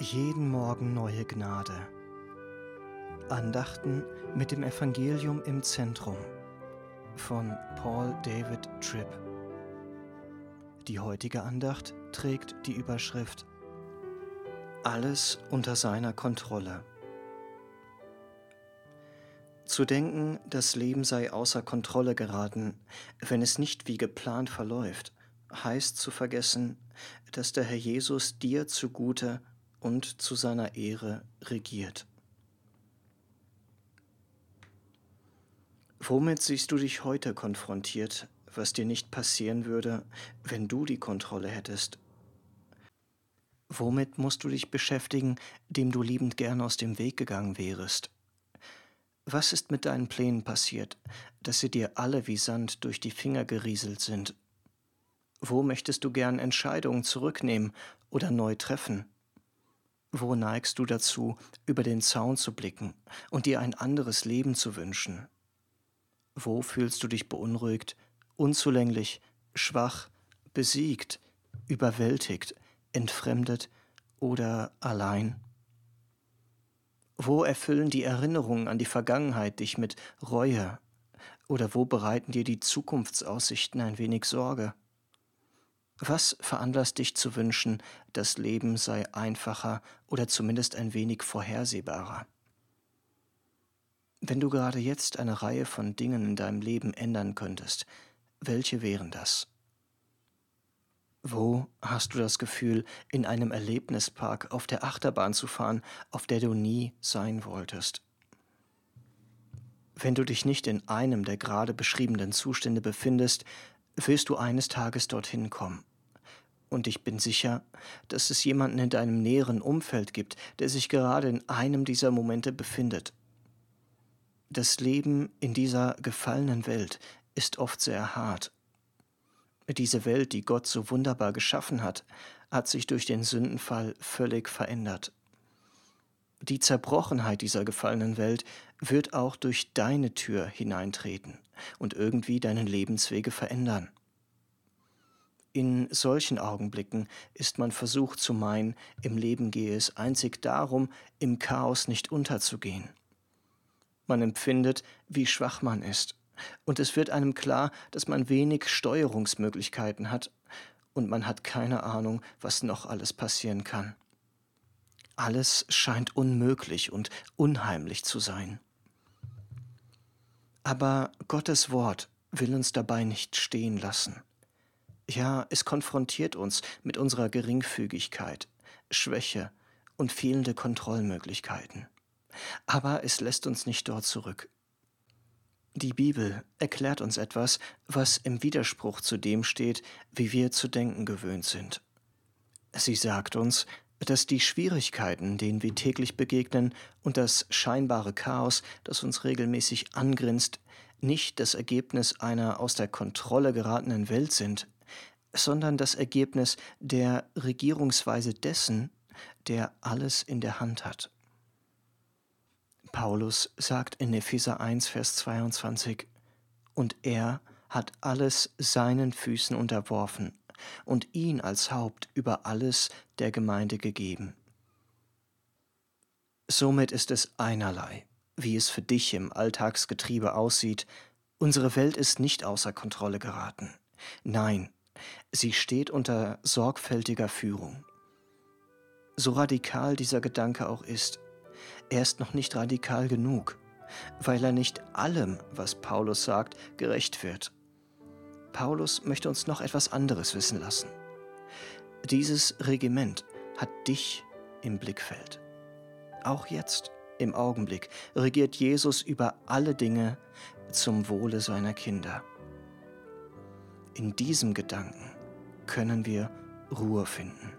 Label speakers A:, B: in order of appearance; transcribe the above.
A: Jeden Morgen neue Gnade. Andachten mit dem Evangelium im Zentrum von Paul David Tripp. Die heutige Andacht trägt die Überschrift Alles unter seiner Kontrolle. Zu denken, das Leben sei außer Kontrolle geraten, wenn es nicht wie geplant verläuft, heißt zu vergessen, dass der Herr Jesus dir zugute und zu seiner Ehre regiert. Womit siehst du dich heute konfrontiert, was dir nicht passieren würde, wenn du die Kontrolle hättest? Womit musst du dich beschäftigen, dem du liebend gern aus dem Weg gegangen wärest? Was ist mit deinen Plänen passiert, dass sie dir alle wie Sand durch die Finger gerieselt sind? Wo möchtest du gern Entscheidungen zurücknehmen oder neu treffen? Wo neigst du dazu, über den Zaun zu blicken und dir ein anderes Leben zu wünschen? Wo fühlst du dich beunruhigt, unzulänglich, schwach, besiegt, überwältigt, entfremdet oder allein? Wo erfüllen die Erinnerungen an die Vergangenheit dich mit Reue? Oder wo bereiten dir die Zukunftsaussichten ein wenig Sorge? Was veranlasst dich zu wünschen, das Leben sei einfacher oder zumindest ein wenig vorhersehbarer? Wenn du gerade jetzt eine Reihe von Dingen in deinem Leben ändern könntest, welche wären das? Wo hast du das Gefühl, in einem Erlebnispark auf der Achterbahn zu fahren, auf der du nie sein wolltest? Wenn du dich nicht in einem der gerade beschriebenen Zustände befindest, wirst du eines Tages dorthin kommen. Und ich bin sicher, dass es jemanden in deinem näheren Umfeld gibt, der sich gerade in einem dieser Momente befindet. Das Leben in dieser gefallenen Welt ist oft sehr hart. Diese Welt, die Gott so wunderbar geschaffen hat, hat sich durch den Sündenfall völlig verändert. Die Zerbrochenheit dieser gefallenen Welt wird auch durch deine Tür hineintreten und irgendwie deine Lebenswege verändern. In solchen Augenblicken ist man versucht zu meinen, im Leben gehe es einzig darum, im Chaos nicht unterzugehen. Man empfindet, wie schwach man ist, und es wird einem klar, dass man wenig Steuerungsmöglichkeiten hat, und man hat keine Ahnung, was noch alles passieren kann. Alles scheint unmöglich und unheimlich zu sein. Aber Gottes Wort will uns dabei nicht stehen lassen. Ja, es konfrontiert uns mit unserer Geringfügigkeit, Schwäche und fehlende Kontrollmöglichkeiten. Aber es lässt uns nicht dort zurück. Die Bibel erklärt uns etwas, was im Widerspruch zu dem steht, wie wir zu denken gewöhnt sind. Sie sagt uns, dass die Schwierigkeiten, denen wir täglich begegnen, und das scheinbare Chaos, das uns regelmäßig angrinst, nicht das Ergebnis einer aus der Kontrolle geratenen Welt sind, sondern das Ergebnis der Regierungsweise dessen, der alles in der Hand hat. Paulus sagt in Epheser 1, Vers 22, Und er hat alles seinen Füßen unterworfen und ihn als Haupt über alles der Gemeinde gegeben. Somit ist es einerlei, wie es für dich im Alltagsgetriebe aussieht, unsere Welt ist nicht außer Kontrolle geraten. Nein, Sie steht unter sorgfältiger Führung. So radikal dieser Gedanke auch ist, er ist noch nicht radikal genug, weil er nicht allem, was Paulus sagt, gerecht wird. Paulus möchte uns noch etwas anderes wissen lassen. Dieses Regiment hat dich im Blickfeld. Auch jetzt, im Augenblick, regiert Jesus über alle Dinge zum Wohle seiner Kinder. In diesem Gedanken können wir Ruhe finden.